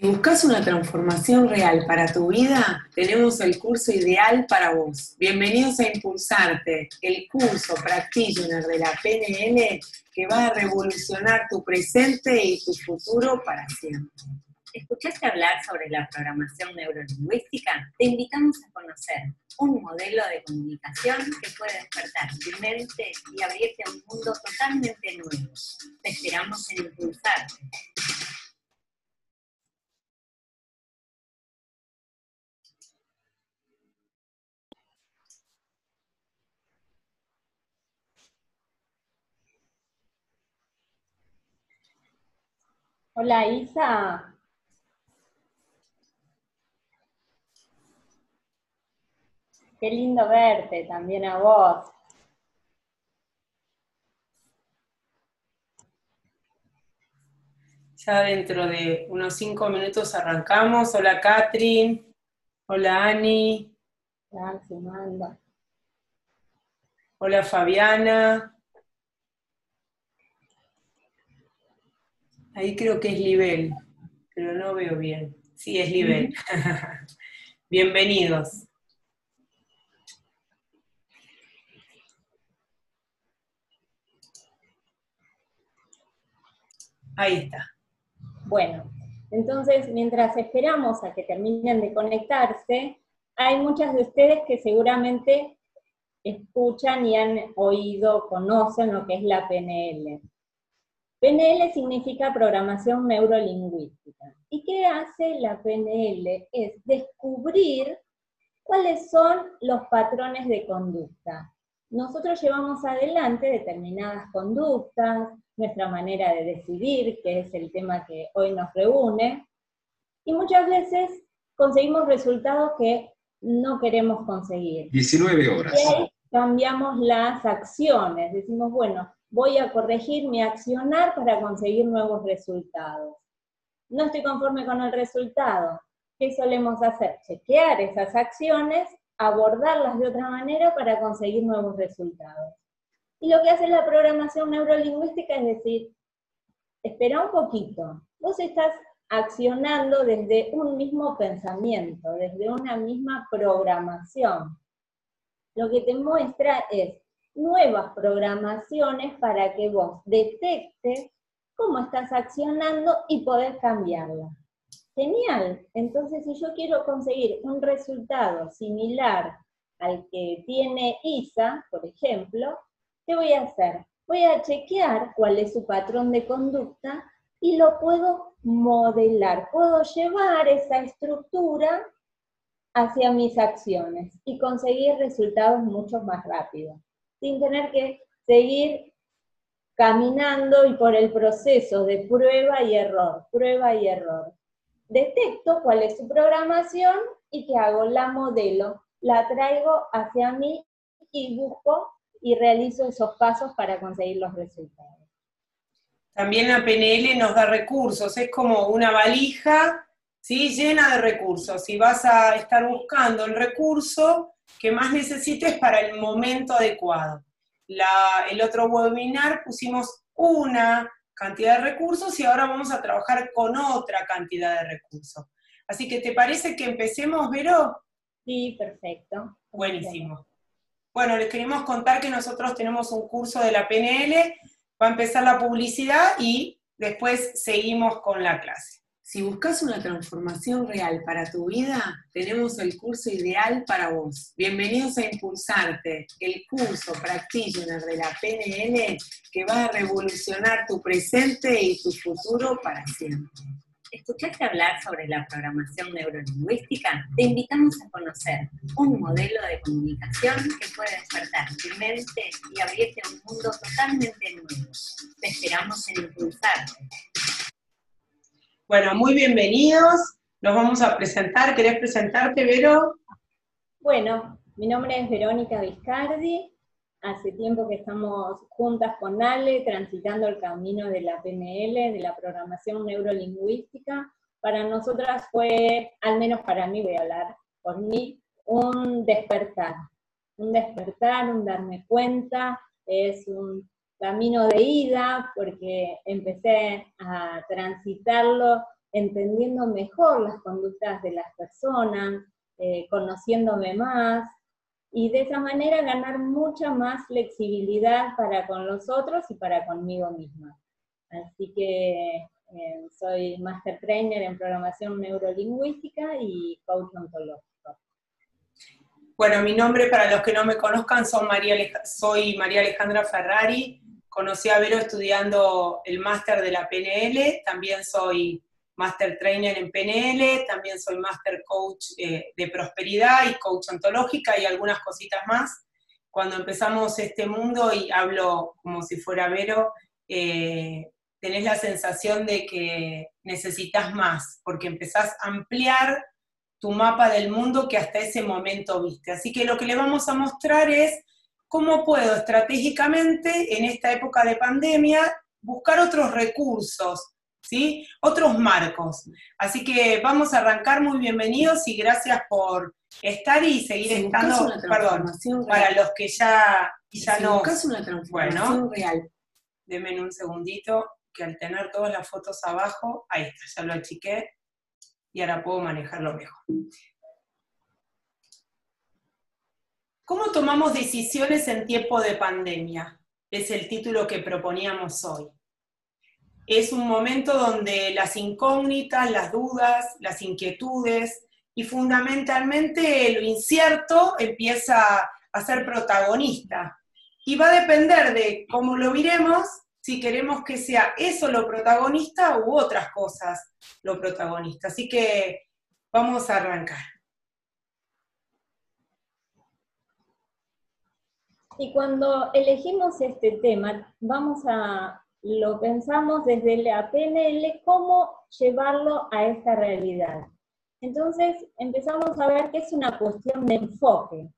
Si buscas una transformación real para tu vida, tenemos el curso ideal para vos. Bienvenidos a Impulsarte, el curso practitioner de la PNL que va a revolucionar tu presente y tu futuro para siempre. ¿Escuchaste hablar sobre la programación neurolingüística? Te invitamos a conocer un modelo de comunicación que puede despertar tu mente y abrirte a un mundo totalmente nuevo. Te esperamos en Impulsarte. Hola Isa. Qué lindo verte también a vos. Ya dentro de unos cinco minutos arrancamos. Hola Catherine. Hola Ani. Hola Fabiana. Ahí creo que es nivel, pero no veo bien. Sí, es nivel. Bienvenidos. Ahí está. Bueno, entonces mientras esperamos a que terminen de conectarse, hay muchas de ustedes que seguramente escuchan y han oído, conocen lo que es la PNL. PNL significa programación neurolingüística. ¿Y qué hace la PNL? Es descubrir cuáles son los patrones de conducta. Nosotros llevamos adelante determinadas conductas, nuestra manera de decidir, que es el tema que hoy nos reúne, y muchas veces conseguimos resultados que no queremos conseguir. 19 horas. Y ahí cambiamos las acciones, decimos, bueno, voy a corregir mi accionar para conseguir nuevos resultados. No estoy conforme con el resultado. ¿Qué solemos hacer? Chequear esas acciones, abordarlas de otra manera para conseguir nuevos resultados. Y lo que hace la programación neurolingüística es decir, espera un poquito, vos estás accionando desde un mismo pensamiento, desde una misma programación. Lo que te muestra es, nuevas programaciones para que vos detectes cómo estás accionando y podés cambiarla. Genial. Entonces, si yo quiero conseguir un resultado similar al que tiene ISA, por ejemplo, ¿qué voy a hacer? Voy a chequear cuál es su patrón de conducta y lo puedo modelar. Puedo llevar esa estructura hacia mis acciones y conseguir resultados mucho más rápidos sin tener que seguir caminando y por el proceso de prueba y error, prueba y error. Detecto cuál es su programación y qué hago, la modelo, la traigo hacia mí y busco y realizo esos pasos para conseguir los resultados. También la PNL nos da recursos, es como una valija ¿sí? llena de recursos y vas a estar buscando el recurso que más necesites para el momento adecuado. el otro webinar pusimos una cantidad de recursos y ahora vamos a trabajar con otra cantidad de recursos. Así que, ¿te parece que empecemos, Vero? Sí, perfecto. Buenísimo. Bueno, les queremos contar que nosotros tenemos un curso de la PNL, va a empezar la publicidad y después seguimos con la clase. Si buscas una transformación real para tu vida, tenemos el curso ideal para vos. Bienvenidos a Impulsarte, el curso practitioner de la PNL que va a revolucionar tu presente y tu futuro para siempre. ¿Escuchaste hablar sobre la programación neurolingüística? Te invitamos a conocer un modelo de comunicación que puede despertar tu mente y abrirte a un mundo totalmente nuevo. Te esperamos en Impulsarte. Bueno, muy bienvenidos. Nos vamos a presentar. ¿Querés presentarte, Vero? Bueno, mi nombre es Verónica Viscardi. Hace tiempo que estamos juntas con Ale, transitando el camino de la PNL, de la programación neurolingüística. Para nosotras fue, al menos para mí voy a hablar por mí, un despertar. Un despertar, un darme cuenta, es un camino de ida, porque empecé a transitarlo entendiendo mejor las conductas de las personas, eh, conociéndome más, y de esa manera ganar mucha más flexibilidad para con los otros y para conmigo misma. Así que eh, soy Master Trainer en Programación Neurolingüística y Coach Ontológico. Bueno, mi nombre para los que no me conozcan son María soy María Alejandra Ferrari. Conocí a Vero estudiando el máster de la PNL, también soy Master Trainer en PNL, también soy Master Coach eh, de Prosperidad y Coach Ontológica y algunas cositas más. Cuando empezamos este mundo, y hablo como si fuera Vero, eh, tenés la sensación de que necesitas más, porque empezás a ampliar tu mapa del mundo que hasta ese momento viste. Así que lo que le vamos a mostrar es cómo puedo estratégicamente en esta época de pandemia buscar otros recursos, ¿sí? Otros marcos. Así que vamos a arrancar muy bienvenidos y gracias por estar y seguir estando, perdón, para los que ya, ya no... una transformación real. Denme un segundito, que al tener todas las fotos abajo, ahí está, ya lo achiqué, y ahora puedo manejarlo mejor. ¿Cómo tomamos decisiones en tiempo de pandemia? Es el título que proponíamos hoy. Es un momento donde las incógnitas, las dudas, las inquietudes y fundamentalmente lo incierto empieza a ser protagonista. Y va a depender de cómo lo miremos si queremos que sea eso lo protagonista u otras cosas lo protagonista. Así que vamos a arrancar. Y cuando elegimos este tema, vamos a, lo pensamos desde la PNL, cómo llevarlo a esta realidad. Entonces empezamos a ver que es una cuestión de enfoque,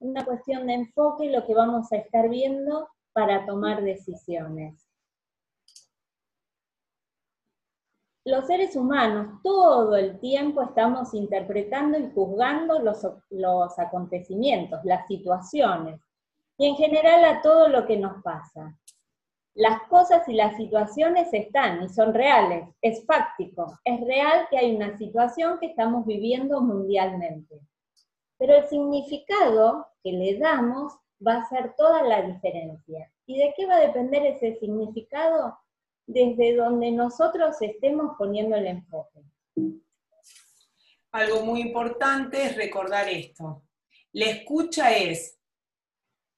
una cuestión de enfoque lo que vamos a estar viendo para tomar decisiones. Los seres humanos todo el tiempo estamos interpretando y juzgando los, los acontecimientos, las situaciones, y en general a todo lo que nos pasa. Las cosas y las situaciones están y son reales, es fáctico, es real que hay una situación que estamos viviendo mundialmente. Pero el significado que le damos va a ser toda la diferencia. ¿Y de qué va a depender ese significado? Desde donde nosotros estemos poniendo el enfoque. Algo muy importante es recordar esto. La escucha es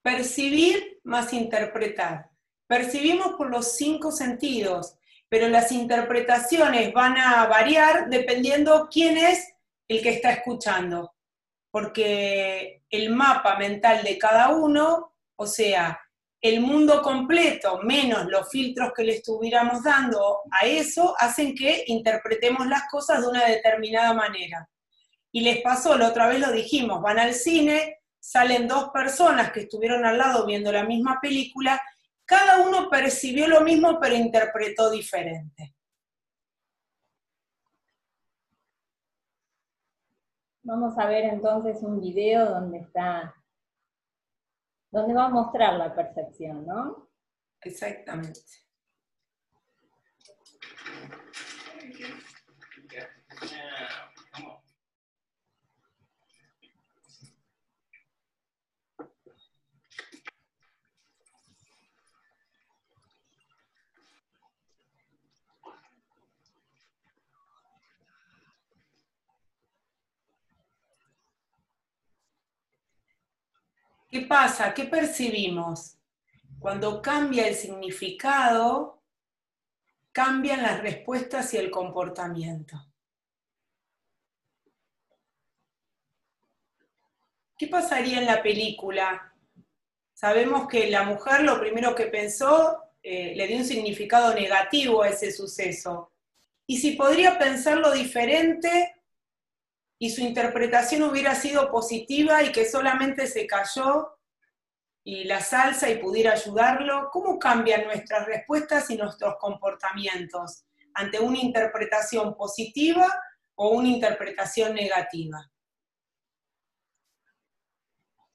percibir más interpretar. Percibimos por los cinco sentidos, pero las interpretaciones van a variar dependiendo quién es el que está escuchando porque el mapa mental de cada uno, o sea, el mundo completo menos los filtros que le estuviéramos dando a eso, hacen que interpretemos las cosas de una determinada manera. Y les pasó, la otra vez lo dijimos, van al cine, salen dos personas que estuvieron al lado viendo la misma película, cada uno percibió lo mismo pero interpretó diferente. Vamos a ver entonces un video donde está, donde va a mostrar la percepción, ¿no? Exactamente. ¿Qué pasa? ¿Qué percibimos? Cuando cambia el significado, cambian las respuestas y el comportamiento. ¿Qué pasaría en la película? Sabemos que la mujer lo primero que pensó eh, le dio un significado negativo a ese suceso. Y si podría pensarlo diferente, y su interpretación hubiera sido positiva y que solamente se cayó y la salsa y pudiera ayudarlo, ¿cómo cambian nuestras respuestas y nuestros comportamientos ante una interpretación positiva o una interpretación negativa?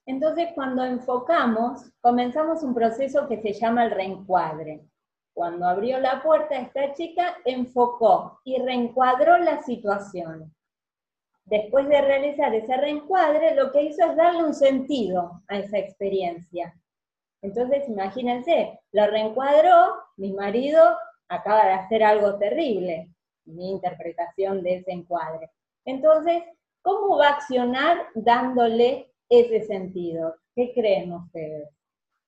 Entonces, cuando enfocamos, comenzamos un proceso que se llama el reencuadre. Cuando abrió la puerta, esta chica enfocó y reencuadró la situación. Después de realizar ese reencuadre, lo que hizo es darle un sentido a esa experiencia. Entonces, imagínense, lo reencuadró, mi marido acaba de hacer algo terrible, mi interpretación de ese encuadre. Entonces, ¿cómo va a accionar dándole ese sentido? ¿Qué creen ustedes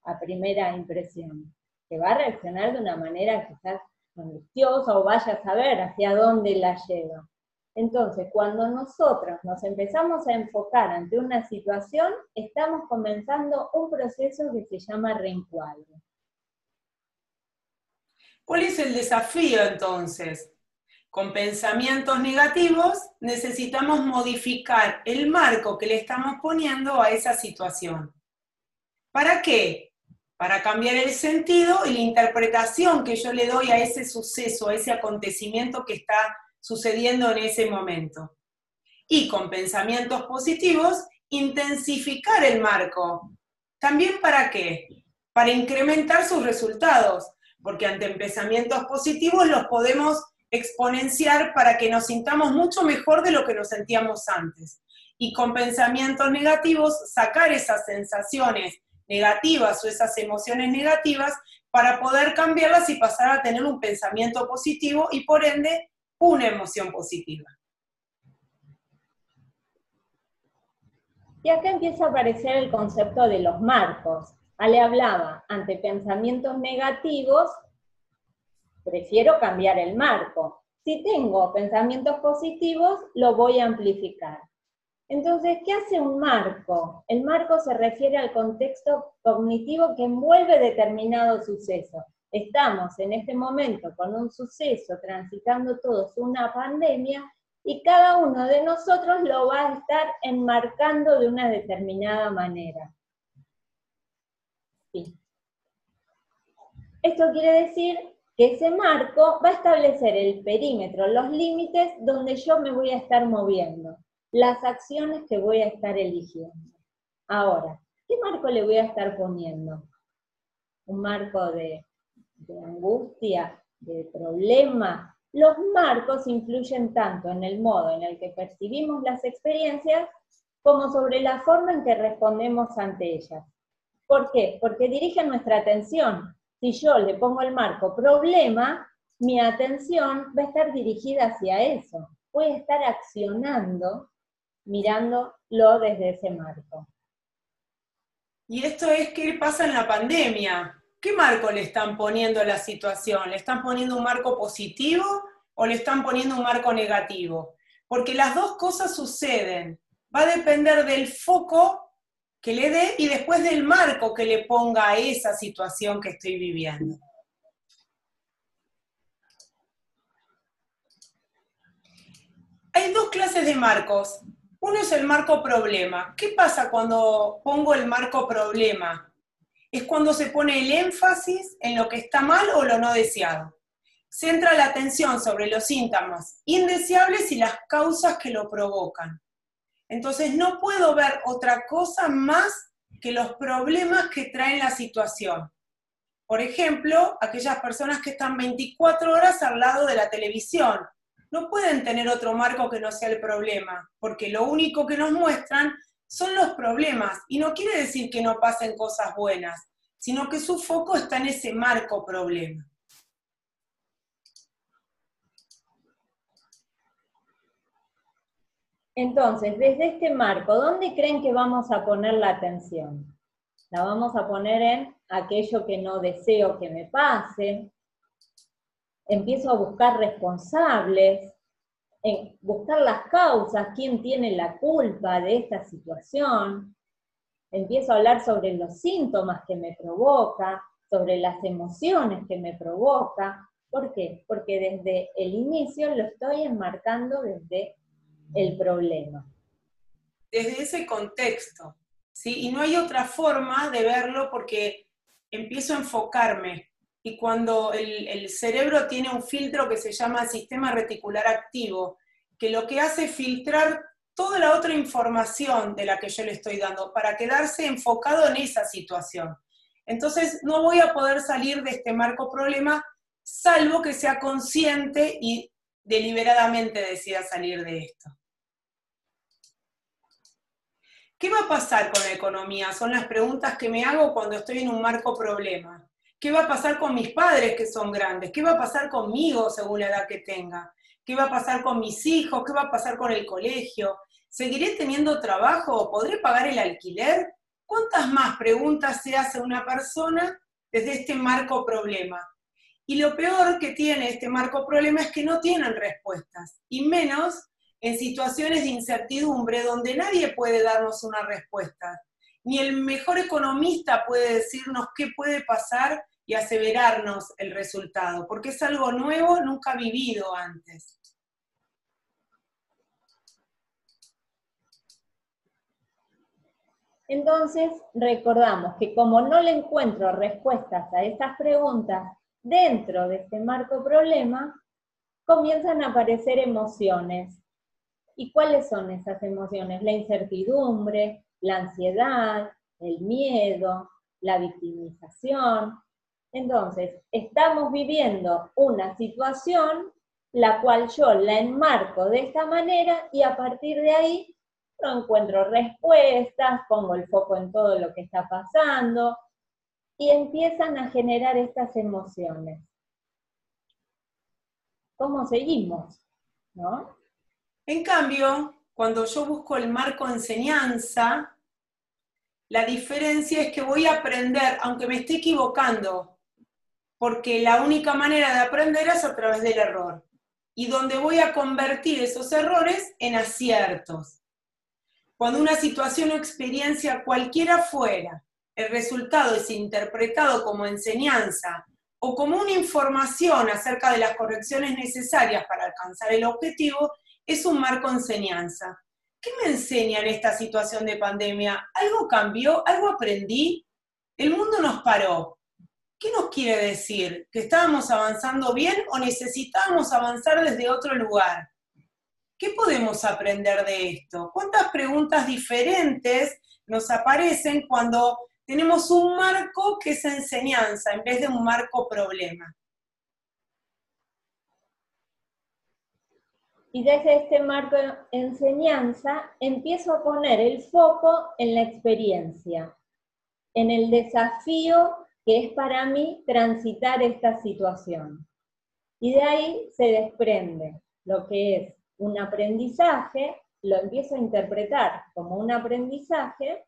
a primera impresión? Que va a reaccionar de una manera quizás angustiosa o vaya a saber hacia dónde la lleva. Entonces, cuando nosotros nos empezamos a enfocar ante una situación, estamos comenzando un proceso que se llama reencuadre. ¿Cuál es el desafío entonces? Con pensamientos negativos necesitamos modificar el marco que le estamos poniendo a esa situación. ¿Para qué? Para cambiar el sentido y la interpretación que yo le doy a ese suceso, a ese acontecimiento que está sucediendo en ese momento. Y con pensamientos positivos, intensificar el marco. ¿También para qué? Para incrementar sus resultados, porque ante pensamientos positivos los podemos exponenciar para que nos sintamos mucho mejor de lo que nos sentíamos antes. Y con pensamientos negativos, sacar esas sensaciones negativas o esas emociones negativas para poder cambiarlas y pasar a tener un pensamiento positivo y por ende una emoción positiva. Y acá empieza a aparecer el concepto de los marcos. Ale hablaba, ante pensamientos negativos, prefiero cambiar el marco. Si tengo pensamientos positivos, lo voy a amplificar. Entonces, ¿qué hace un marco? El marco se refiere al contexto cognitivo que envuelve determinado suceso estamos en este momento con un suceso, transitando todos una pandemia, y cada uno de nosotros lo va a estar enmarcando de una determinada manera. Esto quiere decir que ese marco va a establecer el perímetro, los límites donde yo me voy a estar moviendo, las acciones que voy a estar eligiendo. Ahora, ¿qué marco le voy a estar poniendo? Un marco de de angustia, de problema, los marcos influyen tanto en el modo en el que percibimos las experiencias como sobre la forma en que respondemos ante ellas. ¿Por qué? Porque dirigen nuestra atención. Si yo le pongo el marco problema, mi atención va a estar dirigida hacia eso. Voy a estar accionando mirándolo desde ese marco. Y esto es qué pasa en la pandemia. ¿Qué marco le están poniendo a la situación? ¿Le están poniendo un marco positivo o le están poniendo un marco negativo? Porque las dos cosas suceden. Va a depender del foco que le dé y después del marco que le ponga a esa situación que estoy viviendo. Hay dos clases de marcos. Uno es el marco problema. ¿Qué pasa cuando pongo el marco problema? Es cuando se pone el énfasis en lo que está mal o lo no deseado. Centra la atención sobre los síntomas indeseables y las causas que lo provocan. Entonces no puedo ver otra cosa más que los problemas que traen la situación. Por ejemplo, aquellas personas que están 24 horas al lado de la televisión. No pueden tener otro marco que no sea el problema, porque lo único que nos muestran son los problemas. Y no quiere decir que no pasen cosas buenas, sino que su foco está en ese marco problema. Entonces, desde este marco, ¿dónde creen que vamos a poner la atención? La vamos a poner en aquello que no deseo que me pase. Empiezo a buscar responsables, en buscar las causas, quién tiene la culpa de esta situación. Empiezo a hablar sobre los síntomas que me provoca, sobre las emociones que me provoca. ¿Por qué? Porque desde el inicio lo estoy enmarcando desde el problema. Desde ese contexto, ¿sí? Y no hay otra forma de verlo porque empiezo a enfocarme y cuando el, cerebro tiene un filtro que se llama sistema reticular activo, que lo que hace es filtrar toda la otra información de la que yo le estoy dando para quedarse enfocado en esa situación. Entonces no voy a poder salir de este marco problema salvo que sea consciente y deliberadamente decida salir de esto. ¿Qué va a pasar con la economía? Son las preguntas que me hago cuando estoy en un marco problema. ¿Qué va a pasar con mis padres que son grandes? ¿Qué va a pasar conmigo según la edad que tenga? ¿Qué va a pasar con mis hijos? ¿Qué va a pasar con el colegio? ¿Seguiré teniendo trabajo? ¿Podré pagar el alquiler? ¿Cuántas más preguntas se hace una persona desde este marco problema? Y lo peor que tiene este marco problema es que no tienen respuestas, y menos en situaciones de incertidumbre donde nadie puede darnos una respuesta. Ni el mejor economista puede decirnos qué puede pasar y aseverarnos el resultado, porque es algo nuevo, nunca vivido antes. Entonces, recordamos que como no le encuentro respuestas a estas preguntas dentro de este marco problema, comienzan a aparecer emociones ¿Y cuáles son esas emociones? La incertidumbre, la ansiedad, el miedo, la victimización. Entonces, estamos viviendo una situación la cual yo la enmarco de esta manera y a partir de ahí no encuentro respuestas, pongo el foco en todo lo que está pasando y empiezan a generar estas emociones. ¿Cómo seguimos? ¿No? En cambio, cuando yo busco el marco enseñanza, la diferencia es que voy a aprender, aunque me esté equivocando, porque la única manera de aprender es a través del error, y donde voy a convertir esos errores en aciertos. Cuando una situación o experiencia cualquiera fuera, el resultado es interpretado como enseñanza o como una información acerca de las correcciones necesarias para alcanzar el objetivo, es un marco enseñanza. ¿Qué me enseña en esta situación de pandemia? ¿Algo cambió? ¿Algo aprendí? El mundo nos paró. ¿Qué nos quiere decir? ¿Que estábamos avanzando bien o necesitábamos avanzar desde otro lugar? ¿Qué podemos aprender de esto? ¿Cuántas preguntas diferentes nos aparecen cuando tenemos un marco que es enseñanza en vez de un marco problema? Y desde este marco de enseñanza empiezo a poner el foco en la experiencia, en el desafío que es para mí transitar esta situación. Y de ahí se desprende lo que es un aprendizaje, lo empiezo a interpretar como un aprendizaje,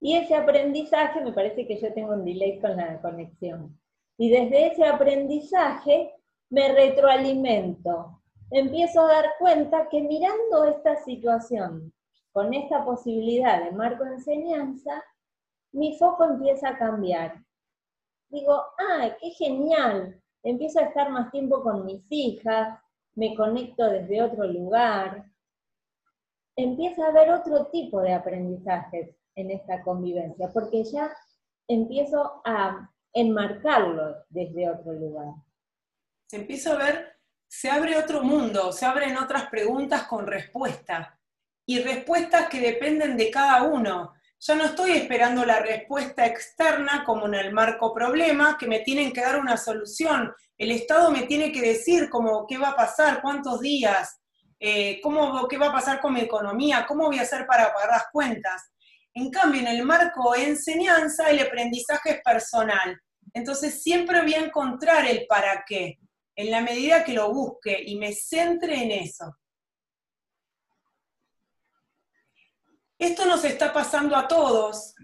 y ese aprendizaje, me parece que yo tengo un delay con la conexión, y desde ese aprendizaje me retroalimento. Empiezo a dar cuenta que mirando esta situación con esta posibilidad de marco de enseñanza, mi foco empieza a cambiar. Digo, ¡ay, qué genial! Empiezo a estar más tiempo con mis hijas, me conecto desde otro lugar. Empieza a haber otro tipo de aprendizajes en esta convivencia, porque ya empiezo a enmarcarlo desde otro lugar. Se empieza a ver, se abre otro mundo, se abren otras preguntas con respuestas y respuestas que dependen de cada uno. Ya no estoy esperando la respuesta externa como en el marco problema, que me tienen que dar una solución. El Estado me tiene que decir cómo, qué va a pasar, cuántos días, eh, cómo, qué va a pasar con mi economía, cómo voy a hacer para pagar las cuentas. En cambio, en el marco enseñanza, el aprendizaje es personal. Entonces siempre voy a encontrar el para qué, en la medida que lo busque y me centre en eso. Esto nos está pasando a todos.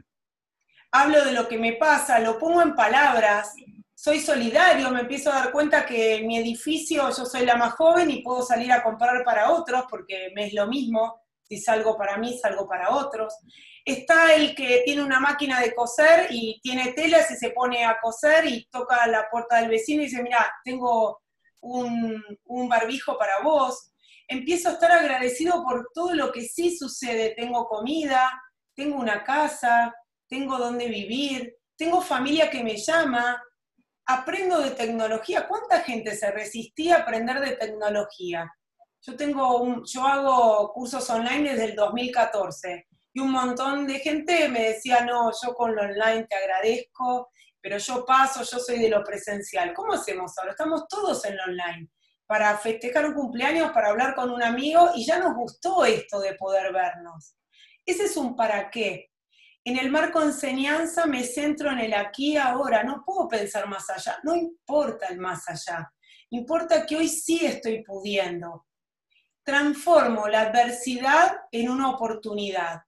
Hablo de lo que me pasa, lo pongo en palabras, soy solidario, me empiezo a dar cuenta que en mi edificio yo soy la más joven y puedo salir a comprar para otros porque me es lo mismo, si salgo para mí, salgo para otros. Está el que tiene una máquina de coser y tiene telas y se pone a coser y toca la puerta del vecino y dice, mira, tengo un, un barbijo para vos. Empiezo a estar agradecido por todo lo que sí sucede. Tengo comida, tengo una casa, tengo donde vivir, tengo familia que me llama, aprendo de tecnología. ¿Cuánta gente se resistía a aprender de tecnología? Yo tengo un, yo hago cursos online desde el 2014 y un montón de gente me decía, no, yo con lo online te agradezco, pero yo paso, yo soy de lo presencial. ¿Cómo hacemos ahora? Estamos todos en lo online para festejar un cumpleaños, para hablar con un amigo y ya nos gustó esto de poder vernos. Ese es un para qué. En el marco enseñanza me centro en el aquí y ahora, no puedo pensar más allá, no importa el más allá, importa que hoy sí estoy pudiendo. Transformo la adversidad en una oportunidad.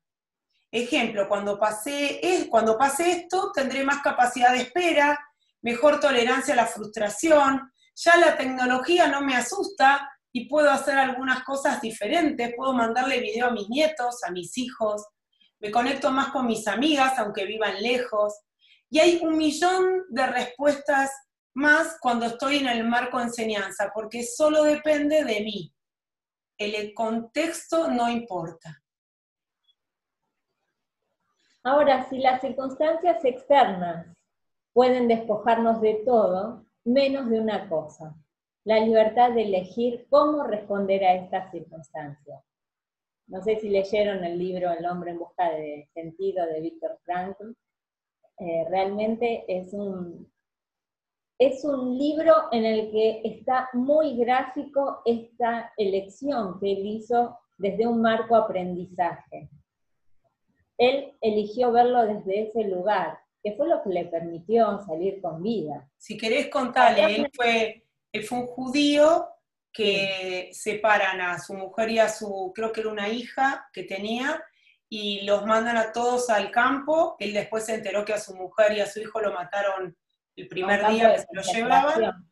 Ejemplo, cuando pase, cuando pase esto, tendré más capacidad de espera, mejor tolerancia a la frustración, ya la tecnología no me asusta y puedo hacer algunas cosas diferentes, puedo mandarle video a mis nietos, a mis hijos, me conecto más con mis amigas, aunque vivan lejos, y hay un millón de respuestas más cuando estoy en el marco de enseñanza, porque solo depende de mí. El contexto no importa. Ahora, si las circunstancias externas pueden despojarnos de todo, menos de una cosa, la libertad de elegir cómo responder a estas circunstancias. No sé si leyeron el libro El hombre en busca de sentido de Víctor Frankl. Eh, realmente es un, es un libro en el que está muy gráfico esta elección que él hizo desde un marco aprendizaje. Él eligió verlo desde ese lugar, que fue lo que le permitió salir con vida. Si querés contarle, él fue, él fue un judío que separan a su mujer y a su, creo que era una hija que tenía, y los mandan a todos al campo. Él después se enteró que a su mujer y a su hijo lo mataron el primer día que se lo llevaban.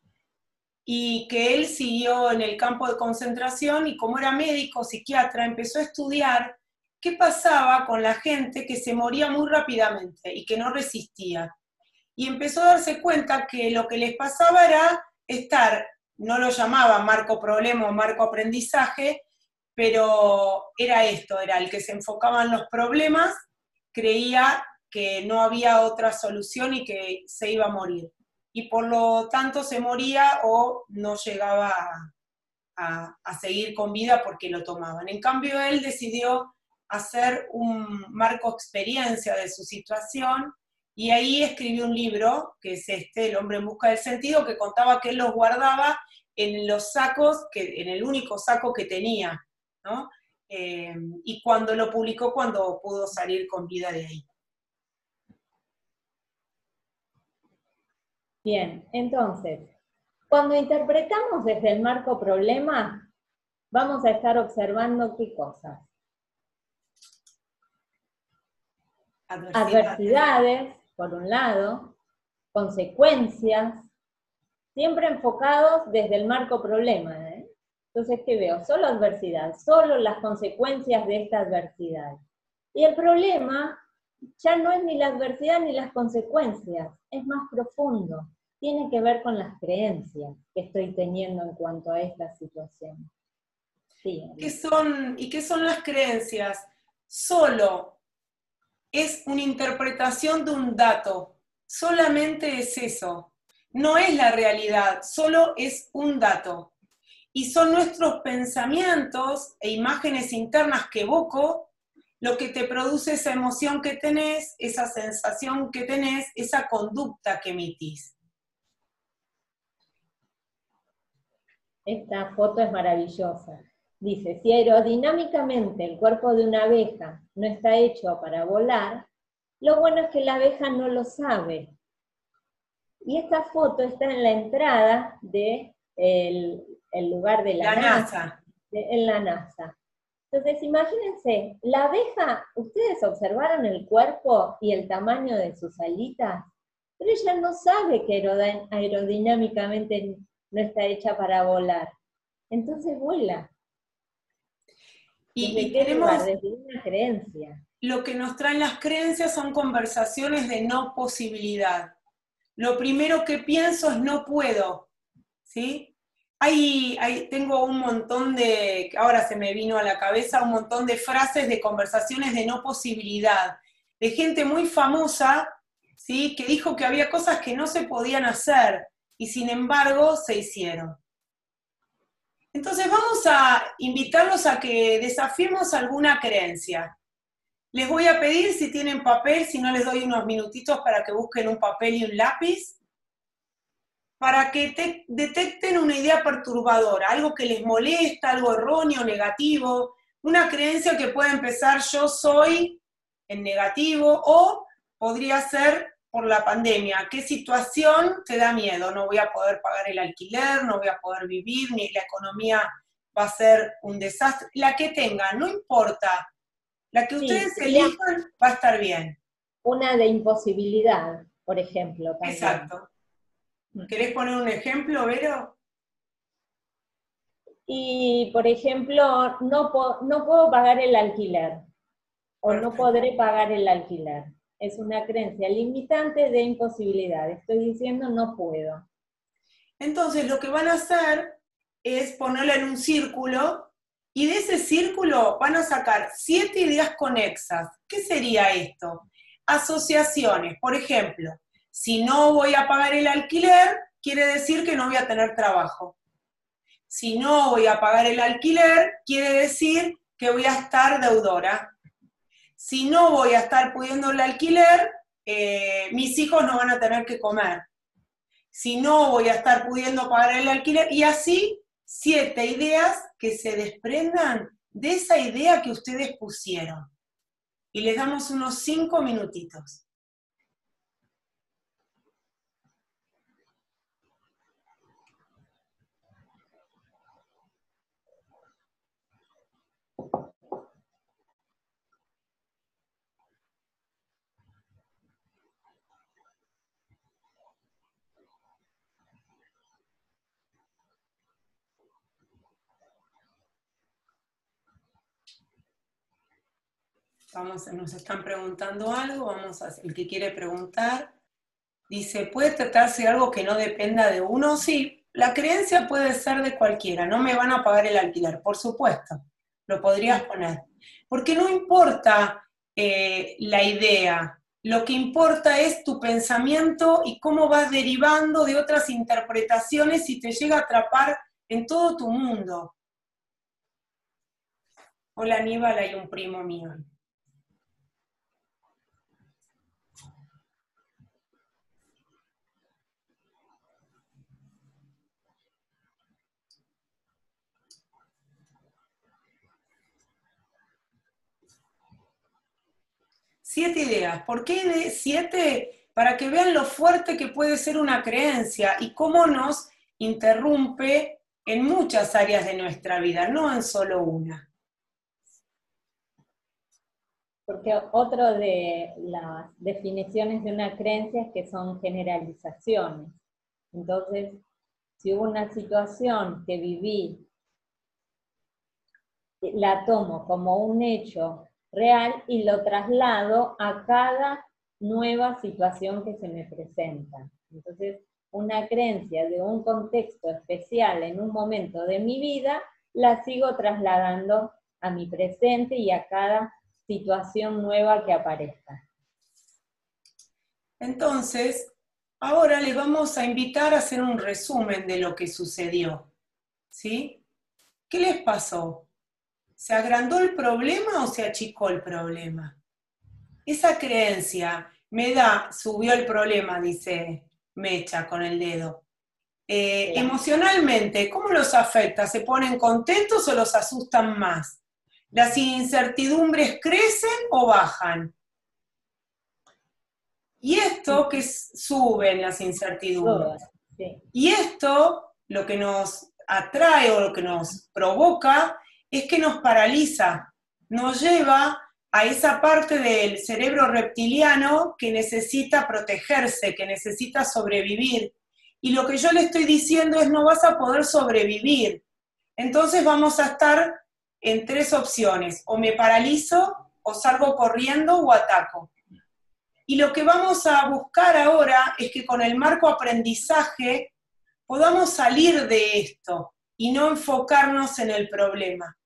Y que él siguió en el campo de concentración y como era médico, psiquiatra, empezó a estudiar qué pasaba con la gente que se moría muy rápidamente y que no resistía. Y empezó a darse cuenta que lo que les pasaba era estar, no lo llamaba marco problema o marco aprendizaje, pero era esto, era el que se enfocaba en los problemas, creía que no había otra solución y que se iba a morir. Y por lo tanto se moría o no llegaba a, a seguir con vida porque lo tomaban. En cambio, él decidió hacer un marco experiencia de su situación y ahí escribió un libro, que es este, El hombre en busca del sentido, que contaba que él los guardaba en los sacos, que, en el único saco que tenía, ¿no? Eh, y cuando lo publicó, cuando pudo salir con vida de ahí. Bien, entonces, cuando interpretamos desde el marco problema, vamos a estar observando qué cosas. adversidades, por un lado, consecuencias, siempre enfocados desde el marco problema. ¿eh? Entonces, ¿qué veo? Solo adversidad, solo las consecuencias de esta adversidad. Y el problema ya no es ni la adversidad ni las consecuencias, es más profundo. Tiene que ver con las creencias que estoy teniendo en cuanto a esta situación. ¿Qué son, ¿Y qué son las creencias? Solo es una interpretación de un dato, solamente es eso, no es la realidad, solo es un dato. Y son nuestros pensamientos e imágenes internas que evoco lo que te produce esa emoción que tenés, esa sensación que tenés, esa conducta que emitís. Esta foto es maravillosa. Dice, si aerodinámicamente el cuerpo de una abeja no está hecho para volar, lo bueno es que la abeja no lo sabe. Y esta foto está en la entrada del de el lugar de la, NASA, en la NASA. Entonces, imagínense, la abeja, ustedes observaron el cuerpo y el tamaño de sus alitas, pero ella no sabe que aerodinámicamente no está hecha para volar. Entonces vuela. Y, tenemos una creencia. Lo que nos traen las creencias son conversaciones de no posibilidad. Lo primero que pienso es no puedo, ¿sí? Hay, tengo un montón de, ahora se me vino a la cabeza, un montón de frases de conversaciones de no posibilidad, de gente muy famosa, ¿sí? Que dijo que había cosas que no se podían hacer y sin embargo se hicieron. Entonces vamos a invitarlos a que desafiemos alguna creencia. Les voy a pedir si tienen papel, si no les doy unos minutitos para que busquen un papel y un lápiz, para que detecten una idea perturbadora, algo que les molesta, algo erróneo, negativo, una creencia que puede empezar yo soy en negativo o podría ser por la pandemia. ¿Qué situación te da miedo? No voy a poder pagar el alquiler, no voy a poder vivir, ni la economía va a ser un desastre. La que tenga, no importa. La que ustedes elijan va a estar bien. Una de imposibilidad, por ejemplo. Exacto. ¿Querés poner un ejemplo, Vero? Y, por ejemplo, no, no puedo pagar el alquiler o no podré pagar el alquiler. Es una creencia limitante de imposibilidad. Estoy diciendo no puedo. Entonces, lo que van a hacer es ponerla en un círculo y de ese círculo van a sacar siete ideas conexas. ¿Qué sería esto? Asociaciones. Por ejemplo, si no voy a pagar el alquiler, quiere decir que no voy a tener trabajo. Si no voy a pagar el alquiler, quiere decir que voy a estar deudora. Si no voy a estar pudiendo el alquiler, eh, mis hijos no van a tener que comer. Si no voy a estar pudiendo pagar el alquiler, y así siete ideas que se desprendan de esa idea que ustedes pusieron. Y les damos unos cinco minutitos. Vamos, nos están preguntando algo, vamos a, el que quiere preguntar. Dice, ¿puede tratarse de algo que no dependa de uno? Sí, la creencia puede ser de cualquiera, no me van a pagar el alquiler, por supuesto, lo podrías poner. Porque no importa eh, la idea, lo que importa es tu pensamiento y cómo vas derivando de otras interpretaciones y te llega a atrapar en todo tu mundo. Hola Aníbal, hay un primo mío. Siete ideas. ¿Por qué siete? Para que vean lo fuerte que puede ser una creencia y cómo nos interrumpe en muchas áreas de nuestra vida, no en solo una. Porque otro de las definiciones de una creencia es que son generalizaciones. Entonces, si hubo una situación que viví, la tomo como un hecho real y lo traslado a cada nueva situación que se me presenta. Entonces, una creencia de un contexto especial en un momento de mi vida, la sigo trasladando a mi presente y a cada situación nueva que aparezca. Entonces, ahora les vamos a invitar a hacer un resumen de lo que sucedió. ¿Sí? ¿Qué les pasó? ¿Se agrandó el problema o se achicó el problema? Esa creencia me da, subió el problema, dice Mecha con el dedo. Eh, emocionalmente, ¿cómo los afecta? ¿Se ponen contentos o los asustan más? ¿Las incertidumbres crecen o bajan? Y esto que suben las incertidumbres. Y esto, lo que nos atrae o lo que nos provoca es que nos paraliza, nos lleva a esa parte del cerebro reptiliano que necesita protegerse, que necesita sobrevivir. Y lo que yo le estoy diciendo es no vas a poder sobrevivir. Entonces vamos a estar en tres opciones, o me paralizo, o salgo corriendo, o ataco. Y lo que vamos a buscar ahora es que con el marco aprendizaje podamos salir de esto y no enfocarnos en el problema.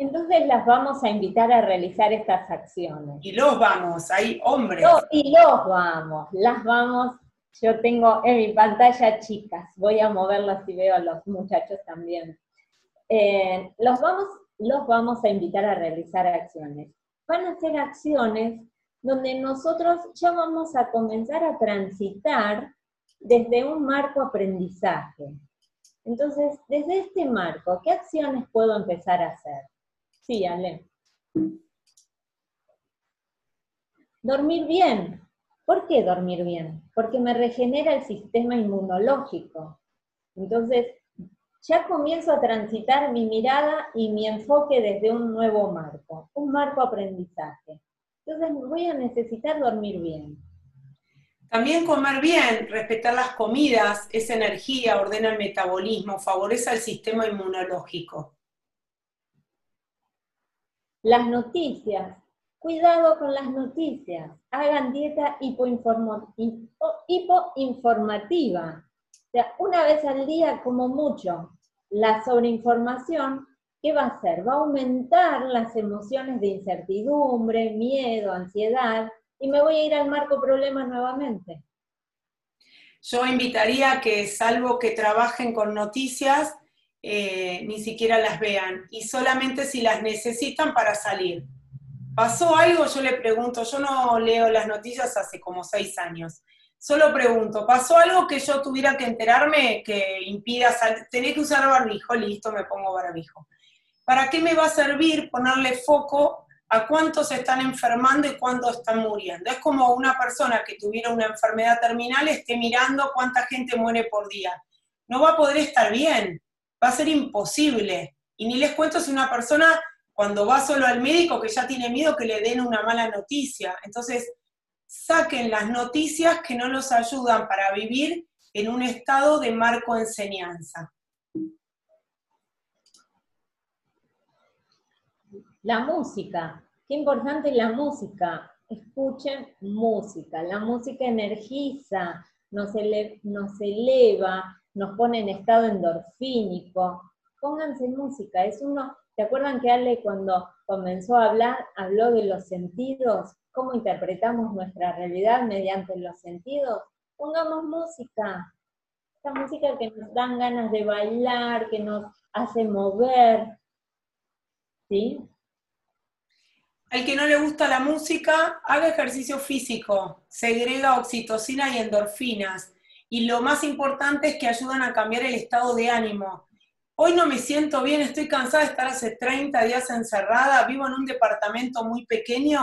Entonces las vamos a invitar a realizar estas acciones. Y los vamos, hay hombres. y los vamos, las vamos yo tengo en mi pantalla chicas, voy a moverlas y veo a los muchachos también. Eh, los, vamos, los vamos a invitar a realizar acciones. Van a ser acciones donde nosotros ya vamos a comenzar a transitar desde un marco aprendizaje. Entonces, desde este marco, ¿qué acciones puedo empezar a hacer? Sí, Ale. Dormir bien. ¿Por qué dormir bien? Porque me regenera el sistema inmunológico. Entonces, ya comienzo a transitar mi mirada y mi enfoque desde un nuevo marco, un marco aprendizaje. Entonces, voy a necesitar dormir bien. También comer bien, respetar las comidas, esa energía, ordena el metabolismo, favorece el sistema inmunológico. Las noticias, Cuidado con las noticias. Hagan dieta hipoinformativa. O una vez al día como mucho. La sobreinformación, ¿qué va a hacer? Va a aumentar las emociones de incertidumbre, miedo, ansiedad, y me voy a ir al marco problema nuevamente. Yo invitaría que, salvo que trabajen con noticias, eh, ni siquiera las vean, y solamente si las necesitan para salir pasó algo, yo le pregunto, yo no leo las noticias hace como seis años, solo pregunto, ¿pasó algo que yo tuviera que enterarme que impida salir? Tenés que usar barbijo, listo, me pongo barbijo. ¿Para qué me va a servir ponerle foco a cuántos están enfermando y cuántos están muriendo? Es como una persona que tuviera una enfermedad terminal esté mirando cuánta gente muere por día. No va a poder estar bien, va a ser imposible. Y ni les cuento si una persona cuando va solo al médico que ya tiene miedo que le den una mala noticia. Entonces, saquen las noticias que no los ayudan para vivir en un estado de marco enseñanza. La música, qué importante la música. Escuchen música, la música energiza, nos, nos eleva, nos pone en estado endorfínico. Pónganse música, es uno ¿Se acuerdan que Ale cuando comenzó a hablar habló de los sentidos? ¿Cómo interpretamos nuestra realidad mediante los sentidos? Pongamos música. Esta música que nos dan ganas de bailar, que nos hace mover. ¿Sí? Al que no le gusta la música, haga ejercicio físico, segrega oxitocina y endorfinas. Y lo más importante es que ayudan a cambiar el estado de ánimo hoy no me siento bien, estoy cansada de estar hace 30 días encerrada, vivo en un departamento muy pequeño,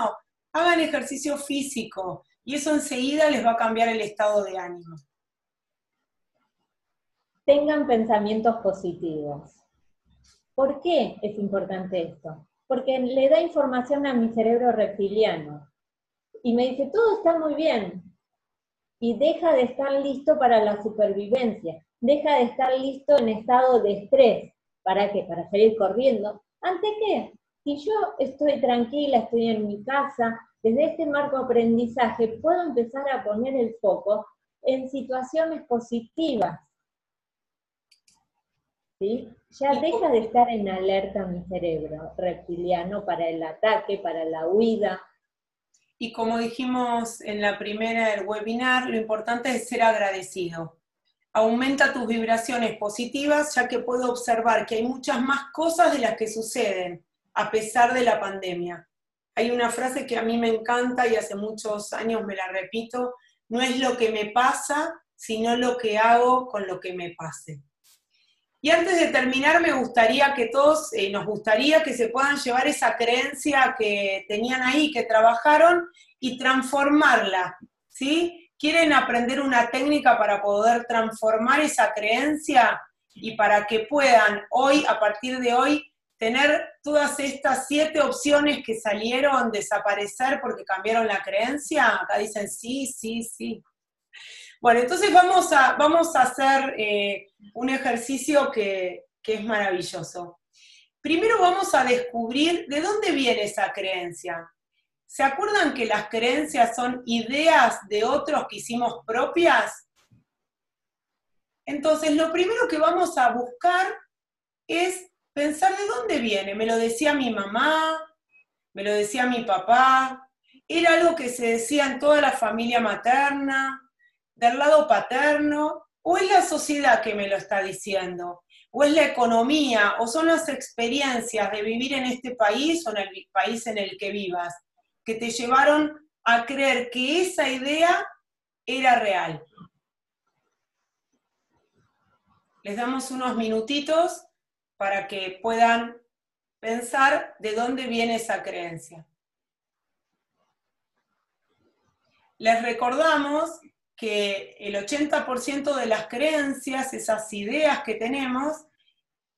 hagan ejercicio físico y eso enseguida les va a cambiar el estado de ánimo. Tengan pensamientos positivos. ¿Por qué es importante esto? Porque le da información a mi cerebro reptiliano y me dice, todo está muy bien, y deja de estar listo para la supervivencia deja de estar listo en estado de estrés. ¿Para qué? Para salir corriendo. ¿Ante qué? Si yo estoy tranquila, estoy en mi casa, desde este marco aprendizaje puedo empezar a poner el foco en situaciones positivas. ¿Sí? Ya deja de estar en alerta mi cerebro reptiliano para el ataque, para la huida. Y como dijimos en la primera del webinar, lo importante es ser agradecido aumenta tus vibraciones positivas, ya que puedo observar que hay muchas más cosas de las que suceden a pesar de la pandemia. Hay una frase que a mí me encanta y hace muchos años me la repito, no es lo que me pasa, sino lo que hago con lo que me pase. Y antes de terminar, me gustaría que todos, eh, nos gustaría que se puedan llevar esa creencia que tenían ahí, que trabajaron, y transformarla, ¿sí? quieren aprender una técnica para poder transformar esa creencia y para que puedan hoy, a partir de hoy, tener todas estas siete opciones que salieron, desaparecer porque cambiaron la creencia, acá dicen sí, sí, sí. Bueno, entonces vamos a, vamos a hacer eh, un ejercicio que, que es maravilloso. Primero vamos a descubrir de dónde viene esa creencia. ¿Se acuerdan que las creencias son ideas de otros que hicimos propias? Entonces, lo primero que vamos a buscar es pensar de dónde viene. Me lo decía mi mamá, me lo decía mi papá, era algo que se decía en toda la familia materna, del lado paterno? ¿O es la sociedad que me lo está diciendo? ¿O es la economía? ¿O son las experiencias de vivir en este país o en el país en el que vivas que te llevaron a creer que esa idea era real? Les damos unos minutitos para que puedan pensar de dónde viene esa creencia. Les recordamos que el 80% de las creencias, esas ideas que tenemos,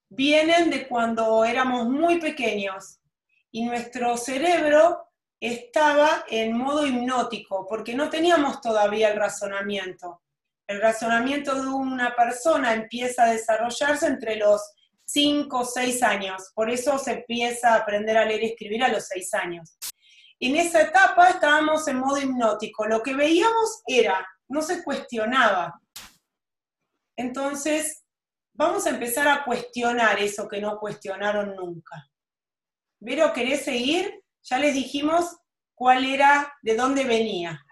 vienen de cuando éramos muy pequeños y nuestro cerebro estaba en modo hipnótico porque no teníamos todavía el razonamiento. El razonamiento de una persona empieza a desarrollarse entre los 5 o 6 años, por eso se empieza a aprender a leer y escribir a los 6 años. En esa etapa estábamos en modo hipnótico, lo que veíamos era, no se cuestionaba. Entonces, vamos a empezar a cuestionar eso que no cuestionaron nunca. Vero, ¿querés seguir? Ya les dijimos cuál era, de dónde venía.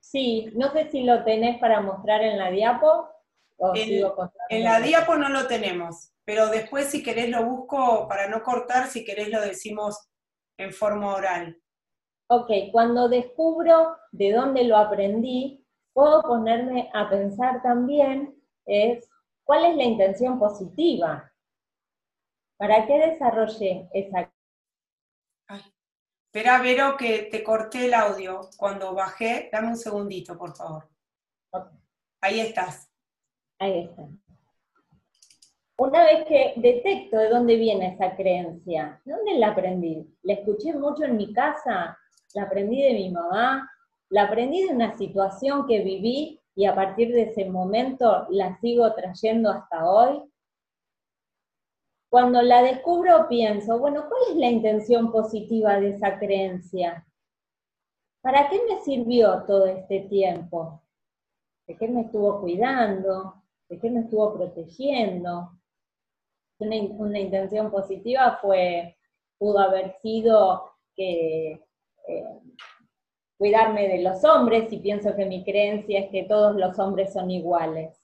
Sí, no sé si lo tenés para mostrar en la diapo. O en, en la diapo no lo tenemos, pero después si querés lo busco para no cortar, si querés lo decimos en forma oral. Ok, cuando descubro de dónde lo aprendí, puedo ponerme a pensar también es cuál es la intención positiva. ¿Para qué desarrollé esa Espera, Vero, que te corté el audio. Cuando bajé, dame un segundito, por favor. Ahí estás. Ahí está. Una vez que detecto de dónde viene esa creencia, ¿dónde la aprendí? ¿La escuché mucho en mi casa? ¿La aprendí de mi mamá? ¿La aprendí de una situación que viví y a partir de ese momento la sigo trayendo hasta hoy? Cuando la descubro pienso, bueno, ¿cuál es la intención positiva de esa creencia? ¿Para qué me sirvió todo este tiempo? ¿De qué me estuvo cuidando? ¿De qué me estuvo protegiendo? Una, intención positiva fue, pudo haber sido que eh, cuidarme de los hombres y pienso que mi creencia es que todos los hombres son iguales.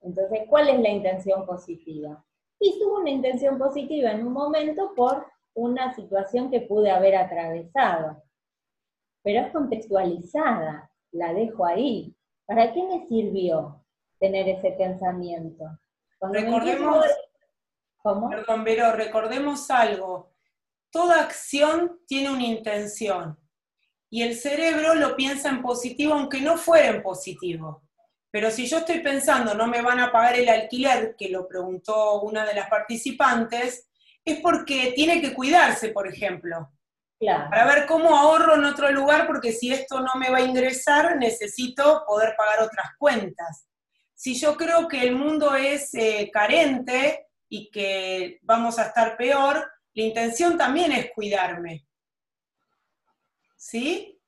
Entonces, ¿cuál es la intención positiva? y tuvo una intención positiva en un momento por una situación que pude haber atravesado. Pero es contextualizada, la dejo ahí. ¿Para qué me sirvió tener ese pensamiento? recordemos, Perdón, pero recordemos algo. Toda acción tiene una intención y el cerebro lo piensa en positivo aunque no fuera en positivo. Pero si yo estoy pensando, no me van a pagar el alquiler, que lo preguntó una de las participantes, es porque tiene que cuidarse, por ejemplo. Para ver cómo ahorro en otro lugar, porque si esto no me va a ingresar, necesito poder pagar otras cuentas. Si yo creo que el mundo es eh, carente y que vamos a estar peor, la intención también es cuidarme. ¿Sí?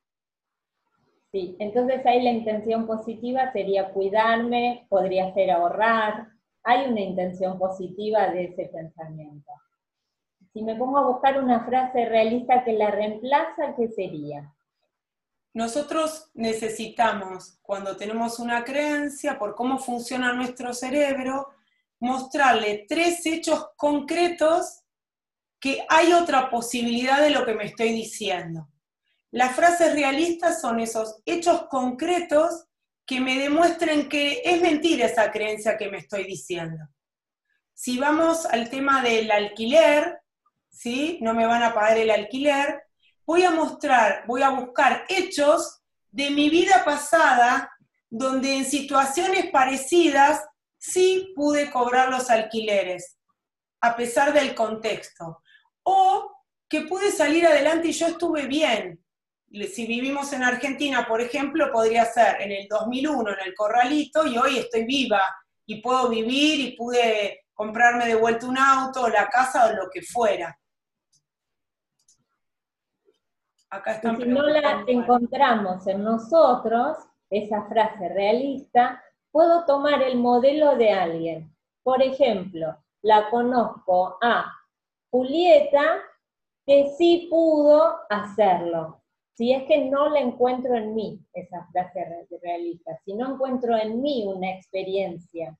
Sí, entonces ahí la intención positiva sería cuidarme, podría ser ahorrar. Hay una intención positiva de ese pensamiento. Si me pongo a buscar una frase realista que la reemplaza, ¿qué sería? Nosotros necesitamos, cuando tenemos una creencia, por cómo funciona nuestro cerebro, mostrarle tres hechos concretos que hay otra posibilidad de lo que me estoy diciendo. Las frases realistas son esos hechos concretos que me demuestren que es mentira esa creencia que me estoy diciendo. Si vamos al tema del alquiler, ¿sí? No me van a pagar el alquiler, voy a mostrar, voy a buscar hechos de mi vida pasada donde en situaciones parecidas sí pude cobrar los alquileres, a pesar del contexto. O que pude salir adelante y yo estuve bien, si vivimos en Argentina, por ejemplo, podría ser en el 2001 en el corralito y hoy estoy viva y puedo vivir y pude comprarme de vuelta un auto, la casa o lo que fuera. Acá están si no la encontramos en nosotros, esa frase realista, puedo tomar el modelo de alguien. Por ejemplo, la conozco a Julieta que sí pudo hacerlo si es que no la encuentro en mí, esa frase realista, si no encuentro en mí una experiencia,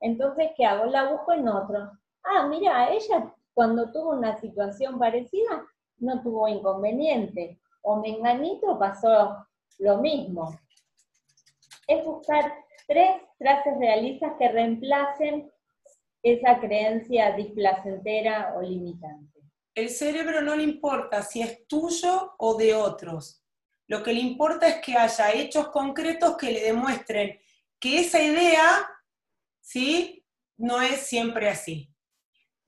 entonces, ¿qué hago? La busco en otro. Ah, mira, ella cuando tuvo una situación parecida no tuvo inconveniente, o Menganito pasó lo mismo. Es buscar tres frases realistas que reemplacen esa creencia displacentera o limitante. El cerebro no le importa si es tuyo o de otros. Lo que le importa es que haya hechos concretos que le demuestren que esa idea, ¿sí? No es siempre así.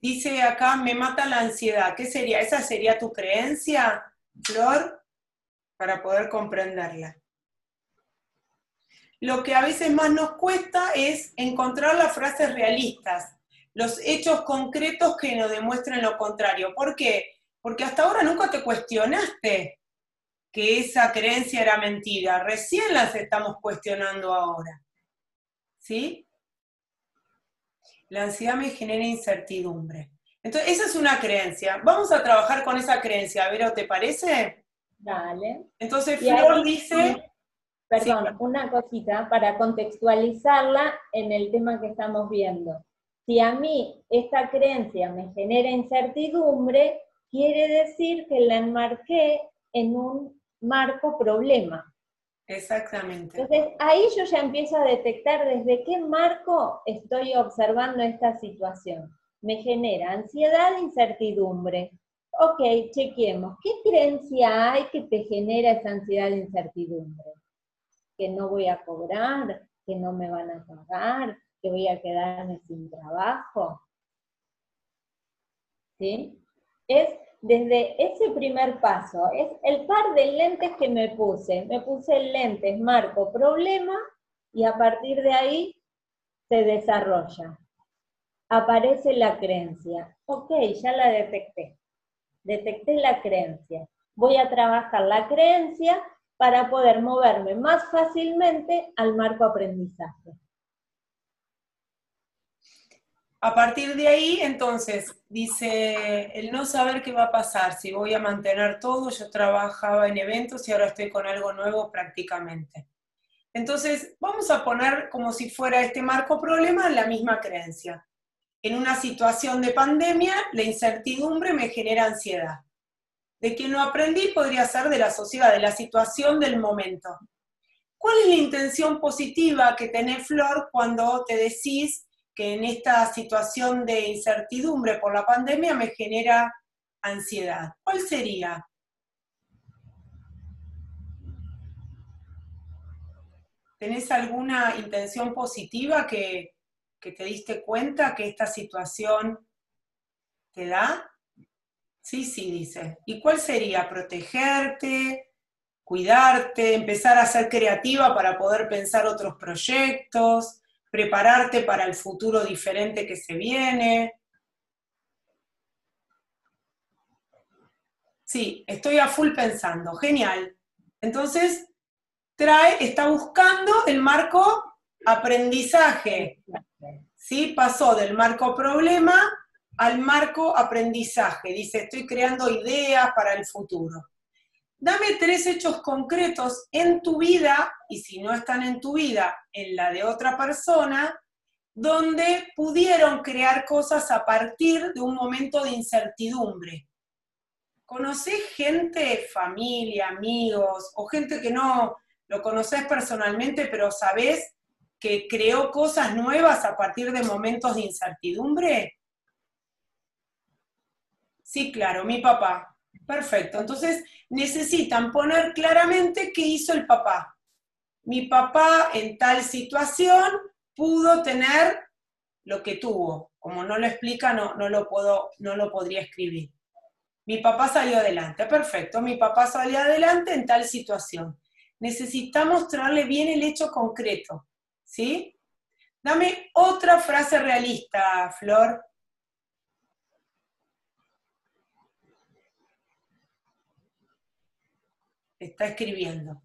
Dice acá, me mata la ansiedad. ¿Qué sería? ¿Esa sería tu creencia, Flor? Para poder comprenderla. Lo que a veces más nos cuesta es encontrar las frases realistas los hechos concretos que nos demuestren lo contrario. ¿Por qué? Porque hasta ahora nunca te cuestionaste que esa creencia era mentira. Recién las estamos cuestionando ahora. ¿Sí? La ansiedad me genera incertidumbre. Entonces, esa es una creencia. Vamos a trabajar con esa creencia. A ver, ¿te parece? Dale. Entonces, Flor dice... Perdón, una cosita para contextualizarla en el tema que estamos viendo. Si a mí esta creencia me genera incertidumbre, quiere decir que la enmarqué en un marco problema. Exactamente. Entonces, ahí yo ya empiezo a detectar desde qué marco estoy observando esta situación. Me genera ansiedad e incertidumbre. Ok, chequemos. ¿Qué creencia hay que te genera esa ansiedad e incertidumbre? Que no voy a cobrar, que no me van a pagar, que voy a quedarme sin trabajo. ¿Sí? Es desde ese primer paso, es el par de lentes que me puse. Me puse lentes, marco, problema, y a partir de ahí se desarrolla. Aparece la creencia. Ok, ya la detecté. Detecté la creencia. Voy a trabajar la creencia para poder moverme más fácilmente al marco aprendizaje. A partir de ahí, entonces, dice, el no saber qué va a pasar, si voy a mantener todo, yo trabajaba en eventos y ahora estoy con algo nuevo prácticamente. Entonces, vamos a poner como si fuera este marco problema la misma creencia. En una situación de pandemia, la incertidumbre me genera ansiedad. De que no aprendí podría ser de la sociedad, de la situación del momento. ¿Cuál es la intención positiva que tenés, Flor, cuando te decís que en esta situación de incertidumbre por la pandemia me genera ansiedad. ¿Cuál sería? ¿Tenés alguna intención positiva que, que te diste cuenta que esta situación te da? Sí, sí, dice. ¿Y cuál sería? ¿Protegerte? ¿Cuidarte? ¿Empezar a ser creativa para poder pensar otros proyectos? Prepararte para el futuro diferente que se viene. Sí, estoy a full pensando, genial. Entonces, trae, está buscando el marco aprendizaje. ¿Sí? Pasó del marco problema al marco aprendizaje. Dice, estoy creando ideas para el futuro. Dame tres hechos concretos en tu vida, y si no están en tu vida, en la de otra persona, donde pudieron crear cosas a partir de un momento de incertidumbre. ¿Conocés gente, familia, amigos, o gente que no lo conoces personalmente, pero sabés que creó cosas nuevas a partir de momentos de incertidumbre? Sí, claro, mi papá. Perfecto. Entonces necesitan poner claramente qué hizo el papá. Mi papá en tal situación pudo tener lo que tuvo. Como no lo explica, no, no, lo, puedo, no lo podría escribir. Mi papá salió adelante. Perfecto. Mi papá salió adelante en tal situación. Necesitamos traerle bien el hecho concreto. ¿Sí? Dame otra frase realista, Flor. está escribiendo.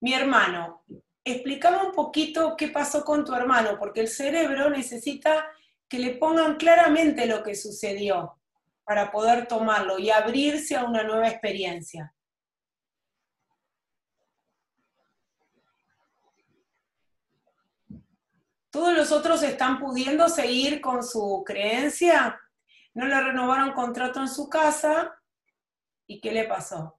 Mi hermano, explicame un poquito qué pasó con tu hermano, porque el cerebro necesita que le pongan claramente lo que sucedió para poder tomarlo y abrirse a una nueva experiencia. ¿Todos los otros están pudiendo seguir con su creencia? No le renovaron contrato en su casa. ¿Y qué le pasó?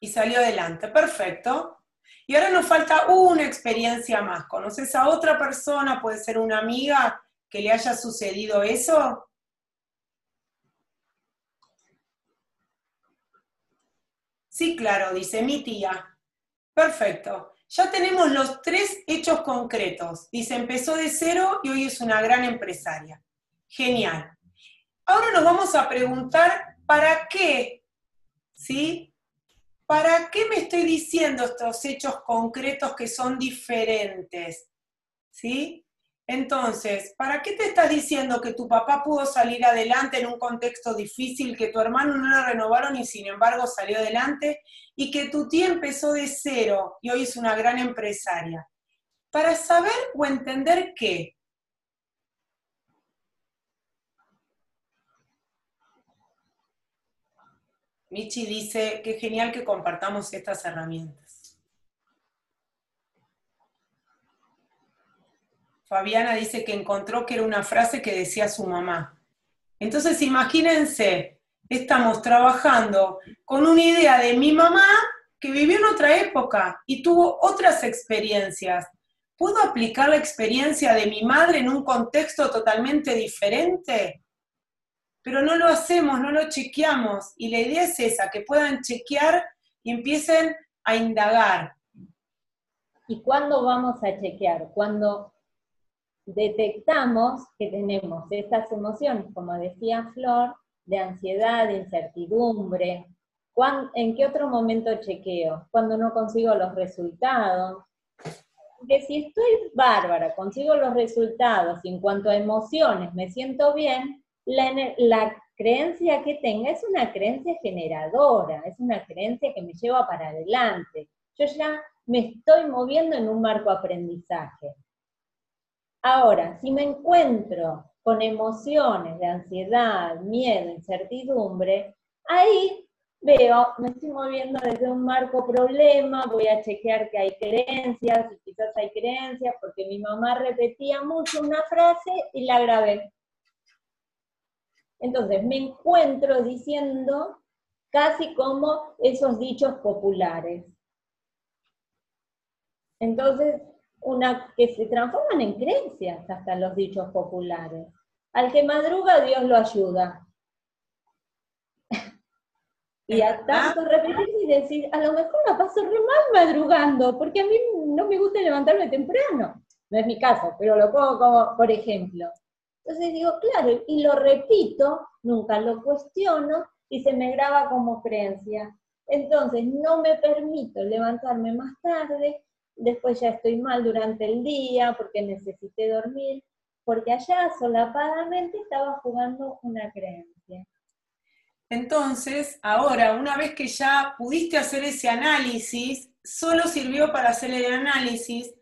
Y salió adelante. Perfecto. Y ahora nos falta una experiencia más. ¿Conoces a otra persona? Puede ser una amiga que le haya sucedido eso. Sí, claro, dice mi tía. Perfecto. Ya tenemos los tres hechos concretos. Dice, empezó de cero y hoy es una gran empresaria. Genial. Ahora nos vamos a preguntar, ¿para qué? ¿Sí? ¿Para qué me estoy diciendo estos hechos concretos que son diferentes? ¿Sí? Entonces, ¿para qué te estás diciendo que tu papá pudo salir adelante en un contexto difícil, que tu hermano no lo renovaron y sin embargo salió adelante, y que tu tía empezó de cero y hoy es una gran empresaria? Para saber o entender qué. Michi dice, qué genial que compartamos estas herramientas. Fabiana dice que encontró que era una frase que decía su mamá. Entonces imagínense, estamos trabajando con una idea de mi mamá que vivió en otra época y tuvo otras experiencias. ¿Puedo aplicar la experiencia de mi madre en un contexto totalmente diferente? Pero no lo hacemos, no lo chequeamos. Y la idea es esa, que puedan chequear y empiecen a indagar. ¿Y cuándo vamos a chequear? Cuando detectamos que tenemos estas emociones, como decía Flor, de ansiedad, de incertidumbre. ¿En qué otro momento chequeo? Cuando no consigo los resultados. Que si estoy bárbara, consigo los resultados y en cuanto a emociones me siento bien, la, creencia que tenga es una creencia generadora, es una creencia que me lleva para adelante. Yo ya me estoy moviendo en un marco aprendizaje. Ahora, si me encuentro con emociones de ansiedad, miedo, incertidumbre, ahí veo, me estoy moviendo desde un marco problema, voy a chequear que hay creencias, y quizás hay creencias, porque mi mamá repetía mucho una frase y la grabé. Entonces me encuentro diciendo casi como esos dichos populares. Entonces, una, que se transforman en creencias hasta los dichos populares. Al que madruga, Dios lo ayuda. y a tanto repetir y decir, a lo mejor la paso re mal madrugando, porque a mí no me gusta levantarme temprano. No es mi caso, pero lo pongo como por ejemplo. Entonces digo, claro, y lo repito, nunca lo cuestiono y se me graba como creencia. Entonces no me permito levantarme más tarde, después ya estoy mal durante el día porque necesité dormir, porque allá solapadamente estaba jugando una creencia. Entonces, ahora, una vez que ya pudiste hacer ese análisis, solo sirvió para hacer el análisis,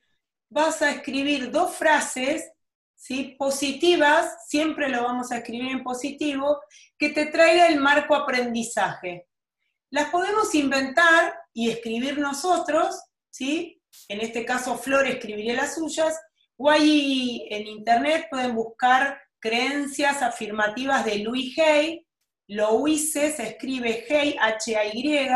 vas a escribir dos frases ¿sí? positivas, siempre lo vamos a escribir en positivo, que te traiga el marco aprendizaje. Las podemos inventar y escribir nosotros, ¿sí? en este caso Flor escribiré las suyas, o ahí en internet pueden buscar creencias afirmativas de Louis Hay, lo hice, se escribe Hay, H-A-Y,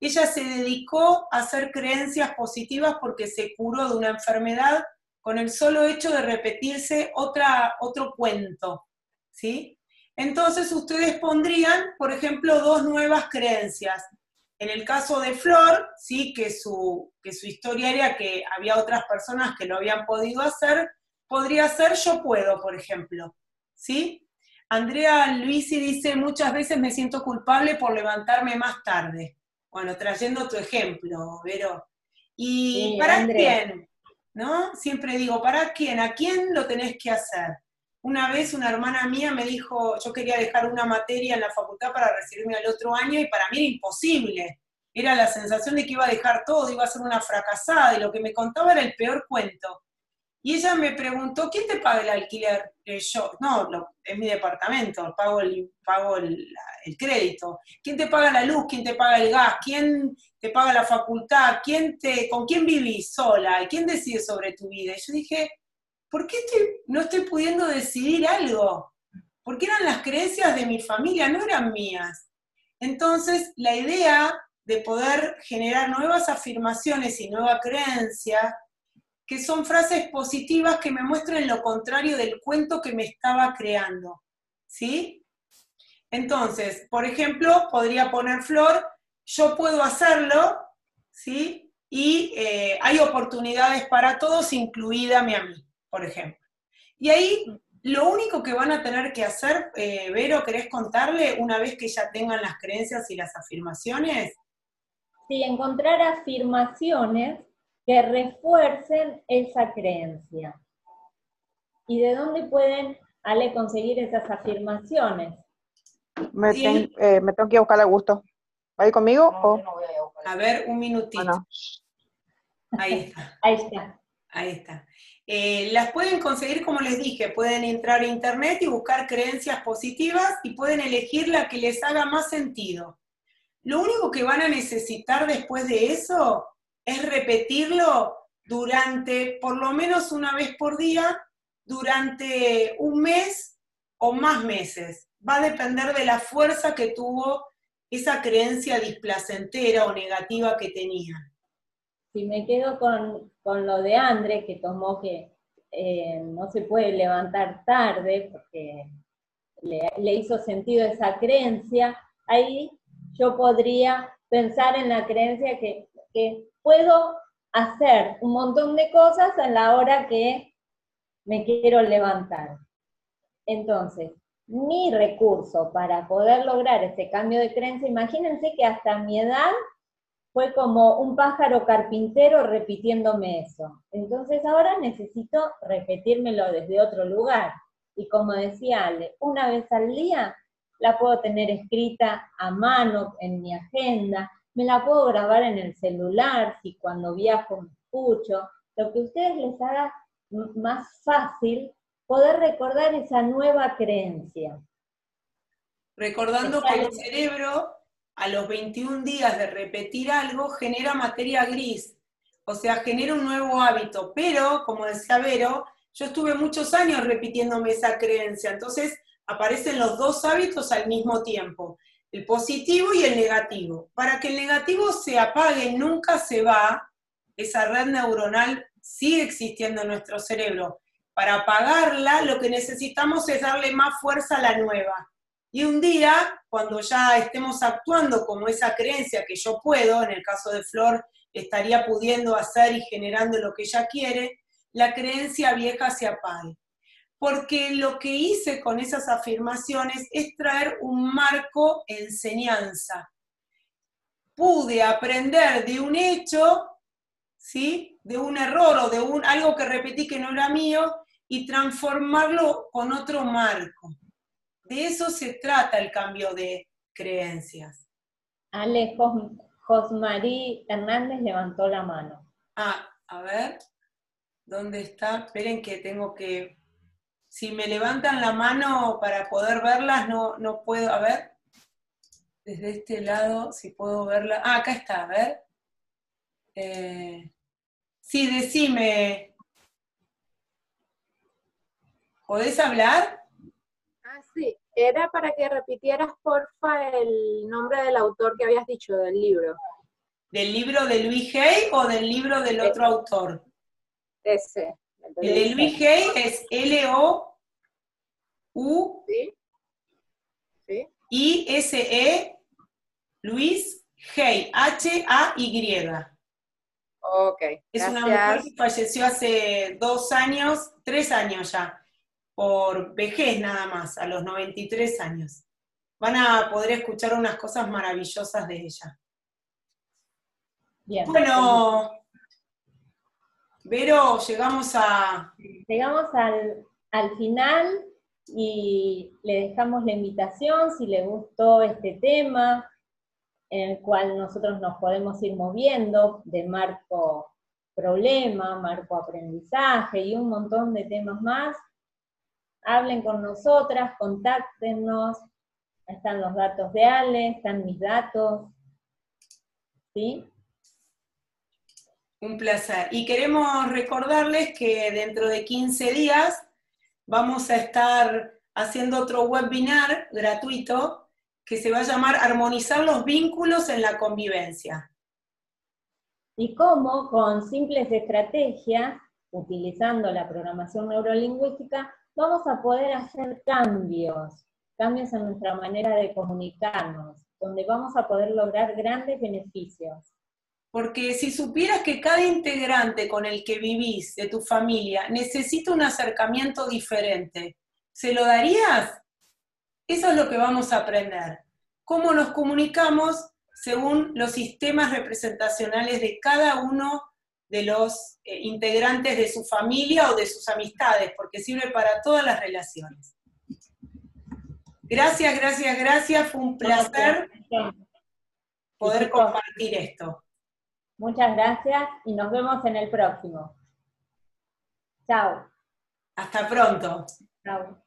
ella se dedicó a hacer creencias positivas porque se curó de una enfermedad con el solo hecho de repetirse otra, otro cuento, ¿sí? Entonces ustedes pondrían, por ejemplo, dos nuevas creencias. En el caso de Flor, sí, que su, que su historia era que había otras personas que lo habían podido hacer, podría ser yo puedo, por ejemplo. ¿Sí? Andrea Luisi dice, muchas veces me siento culpable por levantarme más tarde. Bueno, trayendo tu ejemplo, Vero. ¿Y para quién? ¿No? Siempre digo, ¿para quién? ¿A quién lo tenés que hacer? Una vez una hermana mía me dijo, yo quería dejar una materia en la facultad para recibirme al otro año y para mí era imposible. Era la sensación de que iba a dejar todo, iba a ser una fracasada y lo que me contaba era el peor cuento. Y ella me preguntó, ¿quién te paga el alquiler? Eh, yo, no, es mi departamento, pago, el, pago el, crédito. ¿Quién te paga la luz? ¿Quién te paga el gas? ¿Quién te paga la facultad? ¿Quién te, ¿Con quién vivís sola? ¿Y quién decide sobre tu vida? Y yo dije, ¿por qué no estoy pudiendo decidir algo? Porque eran las creencias de mi familia, no eran mías. Entonces, la idea de poder generar nuevas afirmaciones y nueva creencia que son frases positivas que me muestran lo contrario del cuento que me estaba creando. ¿Sí? Entonces, por ejemplo, podría poner Flor, yo puedo hacerlo, ¿sí? Y eh, hay oportunidades para todos, incluida a mí, por ejemplo. Y ahí lo único que van a tener que hacer, eh, Vero, ¿querés contarle una vez que ya tengan las creencias y las afirmaciones? Sí, encontrar afirmaciones que refuercen esa creencia. ¿Y de dónde pueden, Ale, conseguir esas afirmaciones? Me, eh, tengo que buscar a gusto. ¿Va a ir conmigo? o? a, ver, un minutito. Ahí está. Ahí está. Ahí está. Eh, las pueden conseguir, como les dije, pueden entrar a internet y buscar creencias positivas y pueden elegir la que les haga más sentido. Lo único que van a necesitar después de eso es repetirlo durante por lo menos una vez por día, durante un mes o más meses. Va a depender de la fuerza que tuvo esa creencia displacentera o negativa que tenía. Si me quedo con, lo de André, que tomó que eh, no se puede levantar tarde porque le, hizo sentido esa creencia, ahí yo podría pensar en la creencia que, que puedo hacer un montón de cosas a la hora que me quiero levantar. Entonces, mi recurso para poder lograr ese cambio de creencia, imagínense que hasta mi edad fue como un pájaro carpintero repitiéndome eso. Entonces ahora necesito repetírmelo desde otro lugar. Y como decía Ale, una vez al día la puedo tener escrita a mano en mi agenda, me la puedo grabar en el celular, si cuando viajo me escucho, lo que a ustedes les haga más fácil poder recordar esa nueva creencia. Recordando que el cerebro, a los 21 días de repetir algo, genera materia gris, o sea, genera un nuevo hábito, pero, como decía Vero, yo estuve muchos años repitiéndome esa creencia, entonces aparecen los dos hábitos al mismo tiempo el positivo y el negativo. Para que el negativo se apague, nunca se va, esa red neuronal sigue existiendo en nuestro cerebro. Para apagarla, lo que necesitamos es darle más fuerza a la nueva. Y un día, cuando ya estemos actuando como esa creencia que yo puedo, en el caso de Flor, estaría pudiendo hacer y generando lo que ella quiere, la creencia vieja se apague porque lo que hice con esas afirmaciones es traer un marco enseñanza. Pude aprender de un hecho, ¿sí? de un error o de un, algo que repetí que no era mío y transformarlo con otro marco. De eso se trata el cambio de creencias. Ale, Josmarí Hernández levantó la mano. Ah, a ver, ¿dónde está? Esperen que tengo que si me levantan la mano para poder verlas, no, no puedo, a ver, desde este lado, si puedo verla. Ah, acá está, a ver. Eh, sí, decime. ¿Podés hablar? Ah, sí. Era para que repitieras, porfa, el nombre del autor que habías dicho del libro. ¿Del libro de Luis Hay o del libro del otro autor? Ese. El de Luis Hay es L-O-U I-S-E Luis Hay, H-A-Y. Ok. Es una mujer que falleció hace dos años, tres años ya, por vejez nada más, a los 93 años. Van a poder escuchar unas cosas maravillosas de ella. Bien. Bueno, Vero, llegamos a... Llegamos al, final y le dejamos la invitación si le gustó este tema, en el cual nosotros nos podemos ir moviendo de marco problema, marco aprendizaje y un montón de temas más, hablen con nosotras, contáctenos, están los datos de Ale, están mis datos, ¿sí? Un placer. Y queremos recordarles que dentro de 15 días vamos a estar haciendo otro webinar gratuito que se va a llamar Armonizar los vínculos en la convivencia. Y cómo con simples estrategias, utilizando la programación neurolingüística, vamos a poder hacer cambios, cambios en nuestra manera de comunicarnos, donde vamos a poder lograr grandes beneficios. Porque si supieras que cada integrante con el que vivís, de tu familia, necesita un acercamiento diferente, ¿se lo darías? Eso es lo que vamos a aprender. Cómo nos comunicamos según los sistemas representacionales de cada uno de los eh, integrantes de su familia o de sus amistades, porque sirve para todas las relaciones. Gracias, gracias, gracias. Fue un placer poder compartir esto. Muchas gracias y nos vemos en el próximo. Chao. Hasta pronto. Chao.